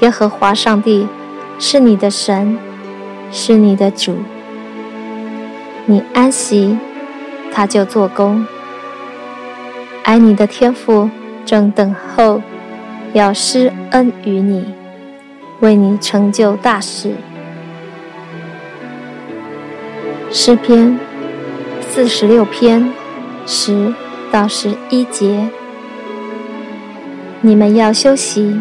耶和华上帝是你的神，是你的主。你安息，他就做工。爱你的天父正等候，要施恩于你，为你成就大事。诗篇四十六篇十到十一节，你们要休息，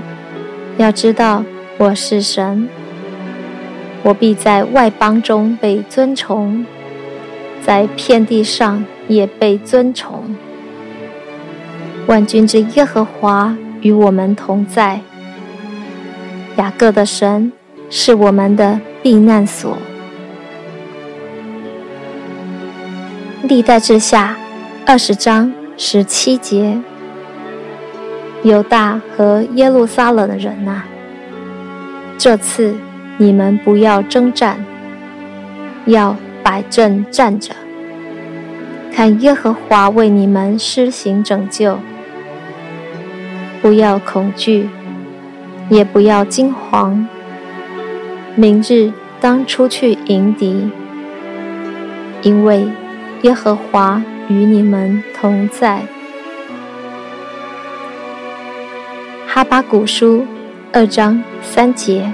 要知道我是神，我必在外邦中被尊崇。在遍地上也被尊崇。万军之耶和华与我们同在。雅各的神是我们的避难所。历代志下二十章十七节：犹大和耶路撒冷的人哪，这次你们不要征战，要。摆正站着，看耶和华为你们施行拯救。不要恐惧，也不要惊惶。明日当出去迎敌，因为耶和华与你们同在。哈巴古书二章三节，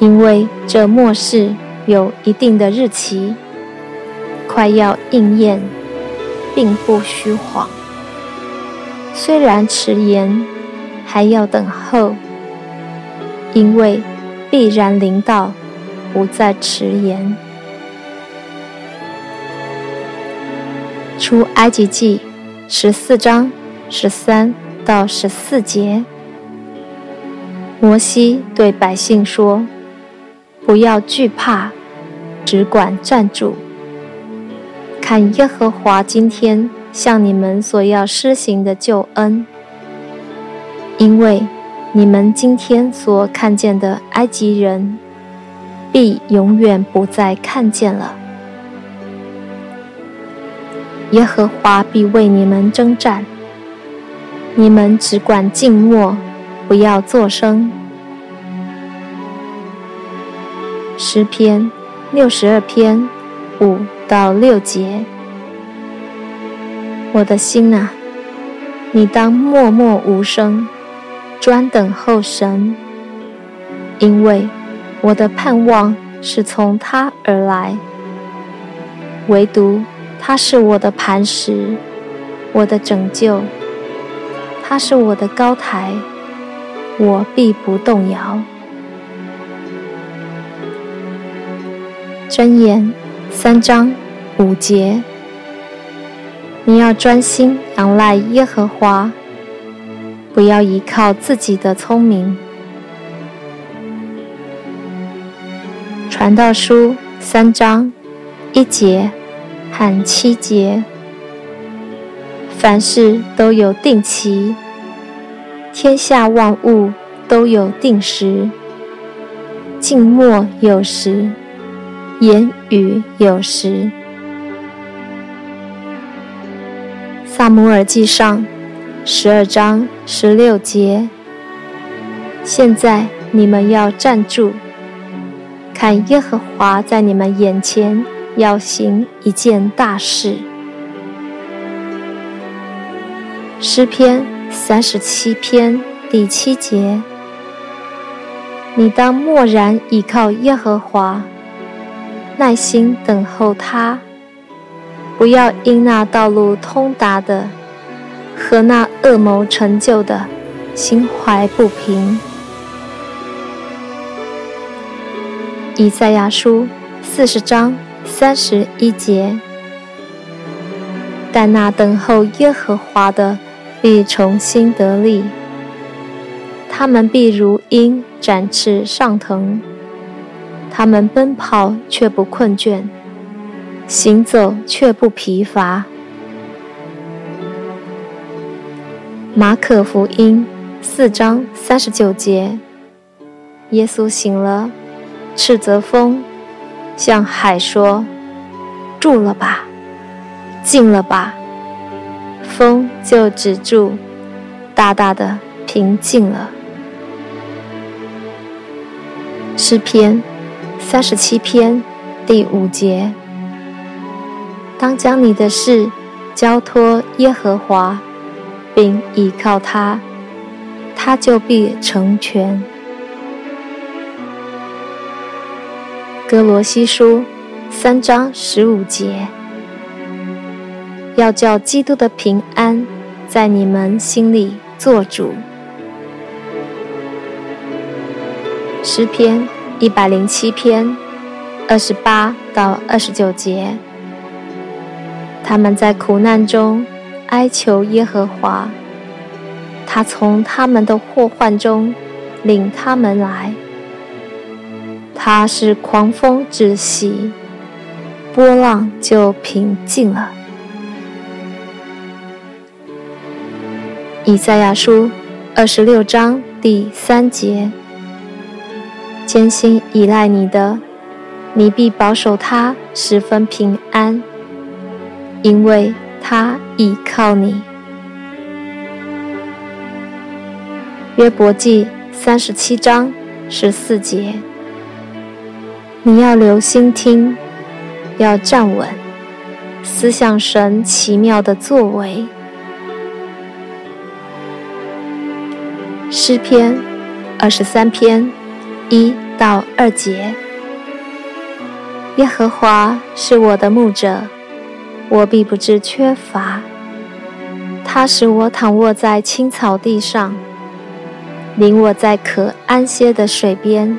因为这末世。有一定的日期，快要应验，并不虚谎。虽然迟延，还要等候，因为必然临到，不再迟延。出埃及记十四章十三到十四节，摩西对百姓说。不要惧怕，只管站住，看耶和华今天向你们所要施行的救恩。因为你们今天所看见的埃及人，必永远不再看见了。耶和华必为你们征战，你们只管静默，不要作声。诗篇六十二篇五到六节，我的心啊，你当默默无声，专等候神，因为我的盼望是从他而来，唯独他是我的磐石，我的拯救，他是我的高台，我必不动摇。箴言三章五节，你要专心仰赖耶和华，不要依靠自己的聪明。传道书三章一节和七节，凡事都有定期，天下万物都有定时，静默有时。言语有时。撒母耳记上十二章十六节。现在你们要站住，看耶和华在你们眼前要行一件大事。诗篇三十七篇第七节。你当默然倚靠耶和华。耐心等候他，不要因那道路通达的和那恶谋成就的，心怀不平。以赛亚书四十章三十一节，但那等候耶和华的必重新得力，他们必如鹰展翅上腾，他们奔跑却不困倦，行走却不疲乏。马可福音四章三十九节，耶稣醒了，斥责风，向海说：“住了吧，静了吧。”风就止住，大大的平静了。诗篇三十七篇第五节：当将你的事交托耶和华。并倚靠他，他就必成全。歌罗西书三章十五节，要叫基督的平安在你们心里作主。诗篇一百零七篇二十八到二十九节，他们在苦难中。哀求耶和华，他从他们的祸患中领他们来。他是狂风止息，波浪就平静了。以赛亚书二十六章第三节：坚心依赖你的，你必保守他十分平安，因为。他倚靠你。约伯记三十七章十四节，你要留心听，要站稳，思想神奇妙的作为。诗篇二十三篇一到二节，耶和华是我的牧者。我必不致缺乏。他使我躺卧在青草地上，领我在可安歇的水边。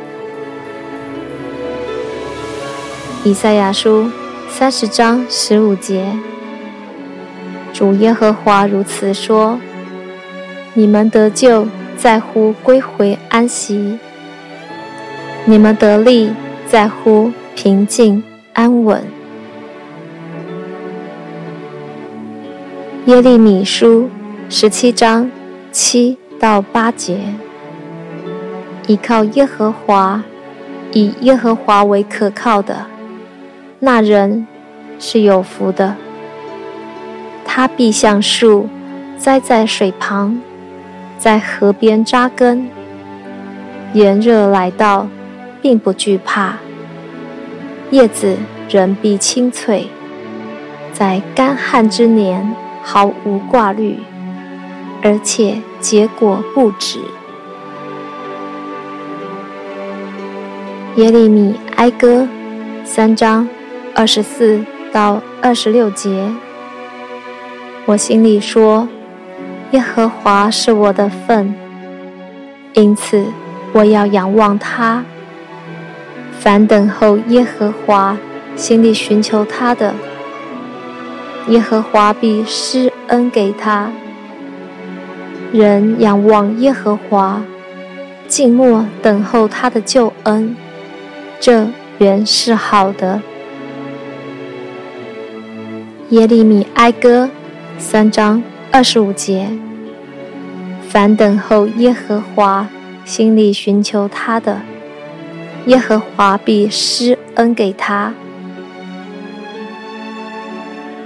以赛亚书三十章十五节，主耶和华如此说：你们得救在乎归回安息，你们得力在乎平静安稳。耶利米书十七章七到八节：依靠耶和华，以耶和华为可靠的，那人是有福的。他必像树栽在水旁，在河边扎根。炎热来到，并不惧怕；叶子仍必青翠，在干旱之年。毫无挂虑，而且结果不止。耶利米哀歌三章二十四到二十六节，我心里说：耶和华是我的份，因此我要仰望他。凡等候耶和华、心里寻求他的。耶和华必施恩给他。人仰望耶和华，静默等候他的救恩，这原是好的。耶利米哀歌三章二十五节：凡等候耶和华，心里寻求他的，耶和华必施恩给他。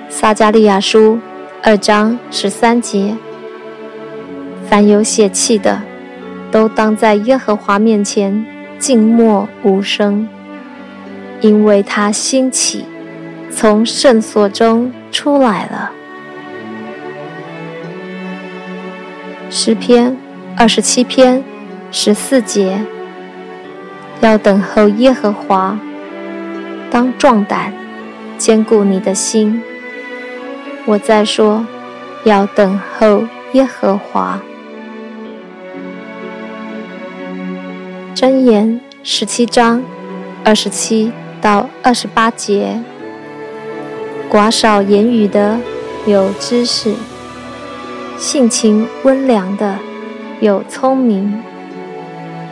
撒迦利亚书二章十三节：凡有血气的，都当在耶和华面前静默无声，因为他兴起，从圣所中出来了。诗篇二十七篇十四节：要等候耶和华，当壮胆，坚固你的心。我再说，要等候耶和华。箴言十七章二十七到二十八节：寡少言语的有知识，性情温良的有聪明。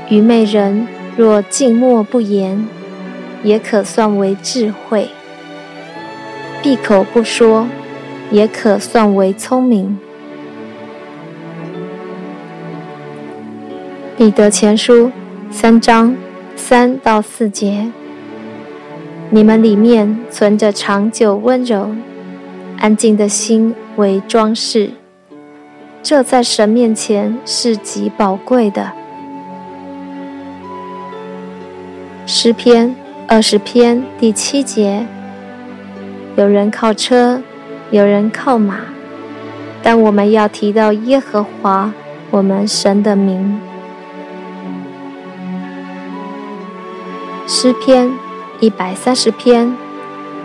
愚昧人若静默不言，也可算为智慧；闭口不说，也可算为聪明。彼得前书三章三到四节：你们里面存着长久温柔、安静的心为装饰，这在神面前是极宝贵的。诗篇二十篇第七节：有人靠车，有人靠马，但我们要提到耶和华我们神的名。诗篇一百三十篇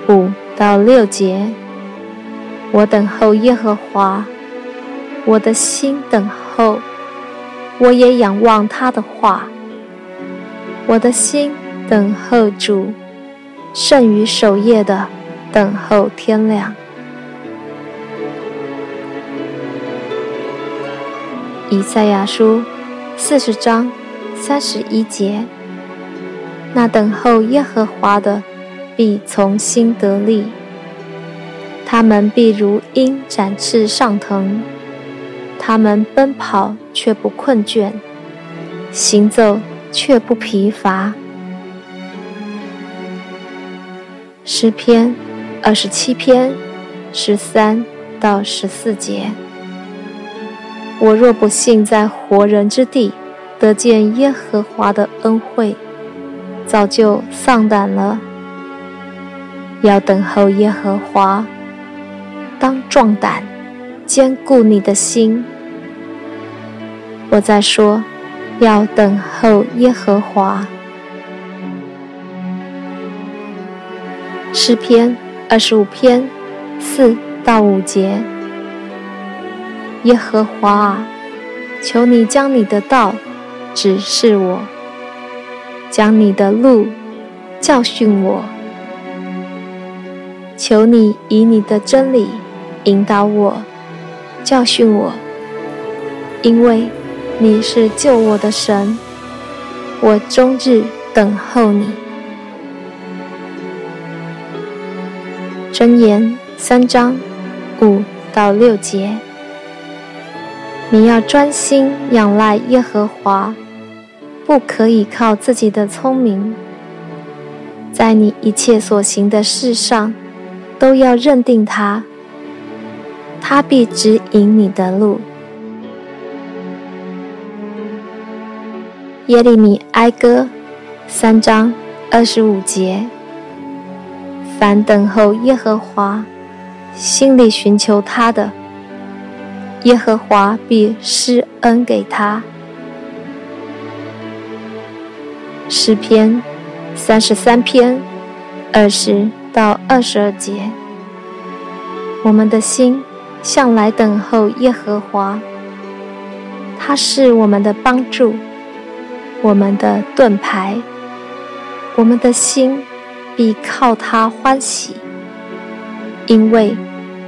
五到六节：我等候耶和华，我的心等候，我也仰望他的话。我的心等候主，胜于守夜的等候天亮。以赛亚书四十章三十一节。那等候耶和华的，必从心得力。他们必如鹰展翅上腾，他们奔跑却不困倦，行走却不疲乏。诗篇二十七篇十三到十四节：我若不幸在活人之地得见耶和华的恩惠。早就丧胆了。要等候耶和华，当壮胆，坚固你的心。我在说，要等候耶和华。诗篇二十五篇四到五节。耶和华啊，求你将你的道指示我。将你的路教训我，求你以你的真理引导我，教训我，因为你是救我的神，我终日等候你。箴言三章五到六节，你要专心仰赖耶和华。不可以靠自己的聪明，在你一切所行的事上，都要认定他，他必指引你的路。耶利米哀歌三章二十五节：凡等候耶和华，心里寻求他的，耶和华必施恩给他。诗篇三十三篇二十到二十二节，我们的心向来等候耶和华，他是我们的帮助，我们的盾牌，我们的心必靠他欢喜，因为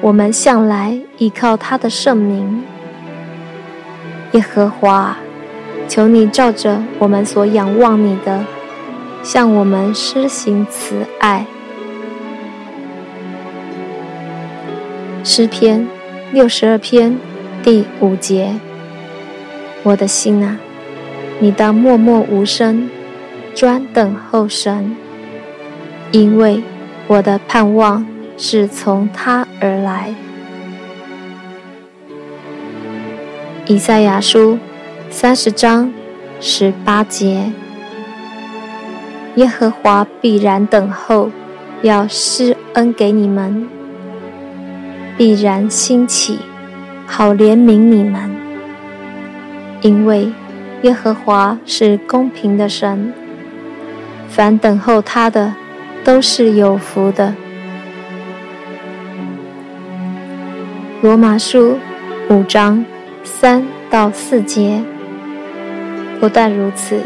我们向来依靠他的圣名，耶和华。求你照着我们所仰望你的，向我们施行慈爱。诗篇六十二篇第五节：我的心啊，你当默默无声，专等候神，因为我的盼望是从他而来。以赛亚书。三十章十八节，耶和华必然等候，要施恩给你们；必然兴起，好怜悯你们。因为耶和华是公平的神，凡等候他的，都是有福的。罗马书五章三到四节。不但如此，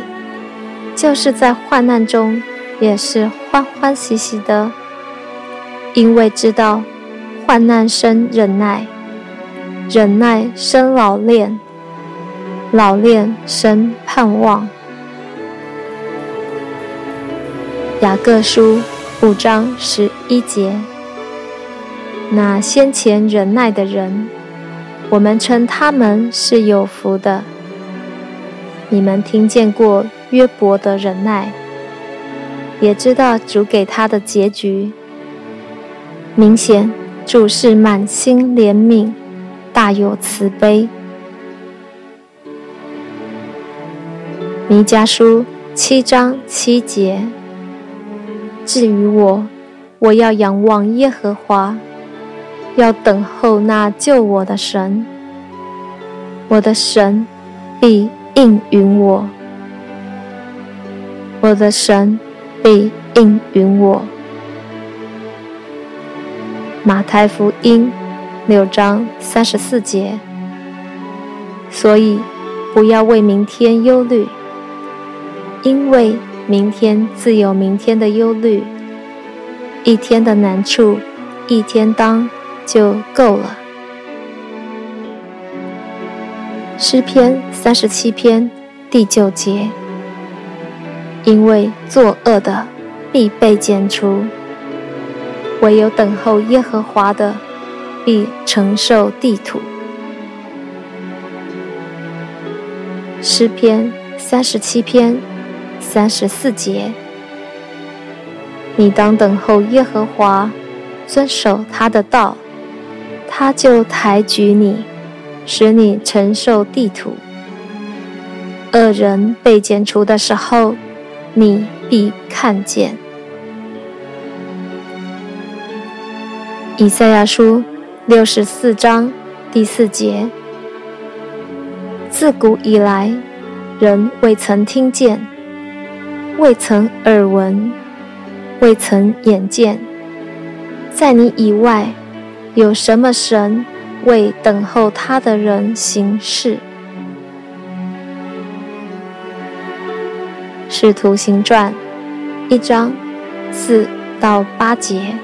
就是在患难中也是欢欢喜喜的，因为知道患难生忍耐，忍耐生老练，老练生盼望，雅各书五章十一节。那先前忍耐的人，我们称他们是有福的。你们听见过约伯的忍耐，也知道主给他的结局。明显主是满心怜悯，大有慈悲。弥迦书七章七节。至于我，我要仰望耶和华，要等候那救我的神。我的神必应允我，我的神必应允我。马太福音六章三十四节。所以，不要为明天忧虑。因为明天自有明天的忧虑，一天的难处，一天当就够了。诗篇三十七篇第九节，因为作恶的必被剪除，唯有等候耶和华的必承受地土。诗篇三十七篇。三十四节，你当等候耶和华，遵守他的道，他就抬举你，使你承受地土。恶人被剪除的时候，你必看见。以赛亚书六十四章第四节，自古以来，人未曾听见。未曾耳闻，未曾眼见，在你以外，有什么神为等候他的人行事？使徒行传一章四到八节，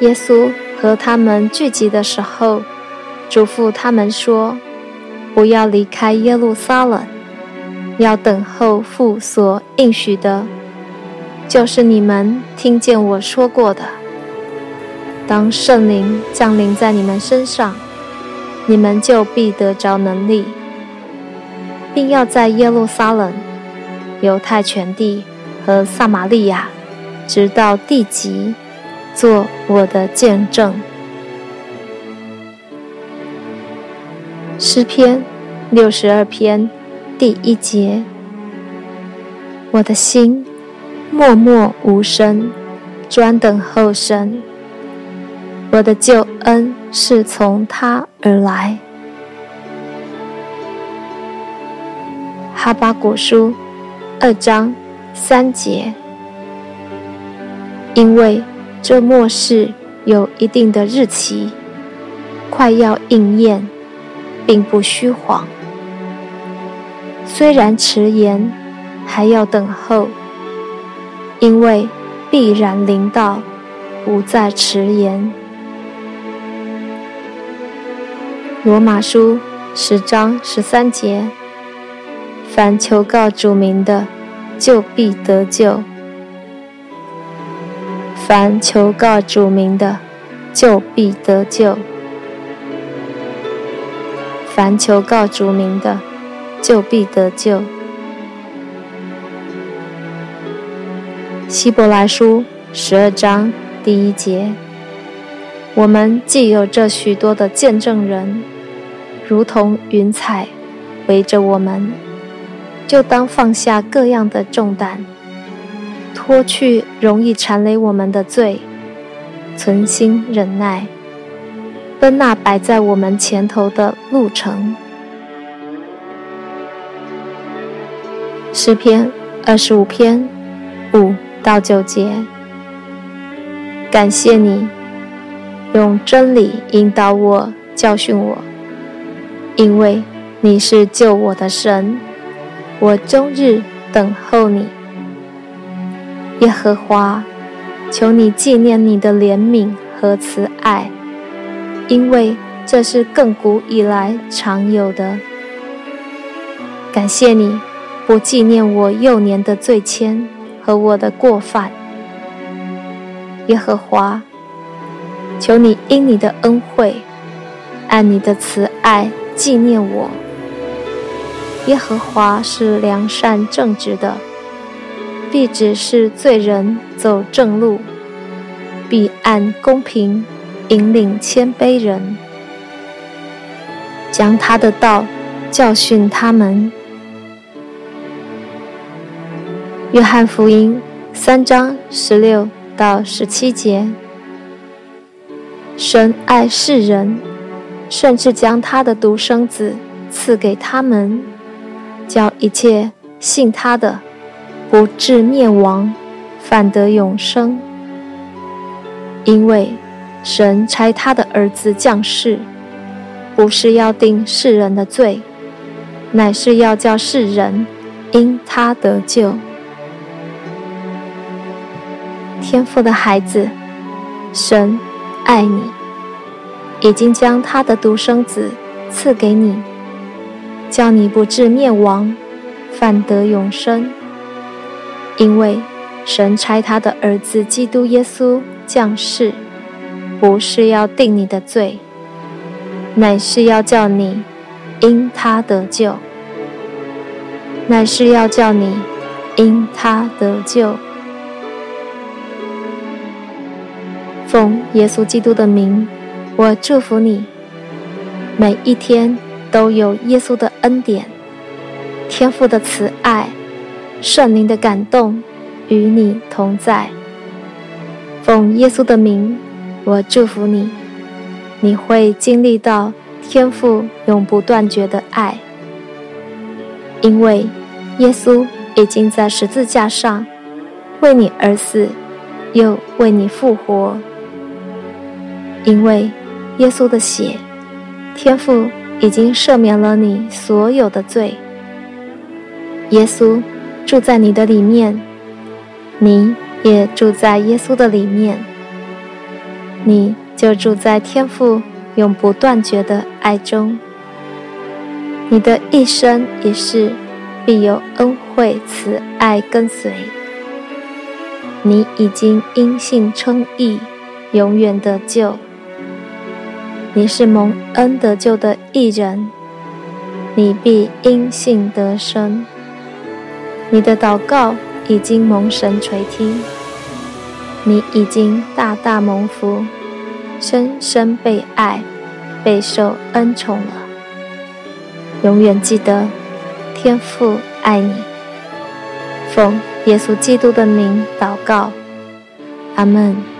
耶稣和他们聚集的时候，嘱咐他们说：“不要离开耶路撒冷。”要等候父所应许的，就是你们听见我说过的。当圣灵降临在你们身上，你们就必得着能力，并要在耶路撒冷、犹太全地和撒玛利亚，直到地极，做我的见证。诗篇六十二篇。第一节，我的心默默无声，专等候神。我的救恩是从他而来。哈巴古书二章三节，因为这末世有一定的日期，快要应验，并不虚谎。虽然迟延，还要等候，因为必然临到，不再迟延。罗马书十章十三节：凡求告主名的，就必得救；凡求告主名的，就必得救；凡求告主名的。就必得救。希伯来书十二章第一节：我们既有这许多的见证人，如同云彩围着我们，就当放下各样的重担，脱去容易缠累我们的罪，存心忍耐，奔那摆在我们前头的路程。诗篇二十五篇五到九节，感谢你用真理引导我、教训我，因为你是救我的神，我终日等候你。耶和华，求你纪念你的怜悯和慈爱，因为这是亘古以来常有的。感谢你。不纪念我幼年的罪愆和和我的过犯。耶和华，求你因你的恩惠，按你的慈爱纪念我。耶和华是良善正直的，必指示罪人走正路，必按公平引领谦卑人，将他的道教训他们。约翰福音三章十六到十七节：神爱世人，甚至将他的独生子赐给他们。叫一切信他的，不至灭亡，反得永生。因为神差他的儿子降世，不是要定世人的罪，乃是要叫世人因他得救。天父的孩子，神爱你，已经将他的独生子赐给你。叫你不至灭亡，反得永生。因为神差他的儿子基督耶稣降世，不是要定你的罪，乃是要叫你因他得救，乃是要叫你因他得救。奉耶稣基督的名，我祝福你每一天。都有耶稣的恩典、天父的慈爱、圣灵的感动与你同在。奉耶稣的名，我祝福你，你会经历到天父永不断绝的爱，因为耶稣已经在十字架上为你而死，又为你复活。因为耶稣的血，天父。已经赦免了你所有的罪。耶稣住在你的里面，你也住在耶稣的里面，你就住在天父永不断绝的爱中。你的一生一世必有恩惠慈爱跟随。你已经因信称义，永远得救。你是蒙恩得救的义人，你必因信得生。你的祷告已经蒙神垂听，你已经大大蒙福，深深被爱，备受恩宠了。永远记得，天父爱你。奉耶稣基督的名祷告，阿门。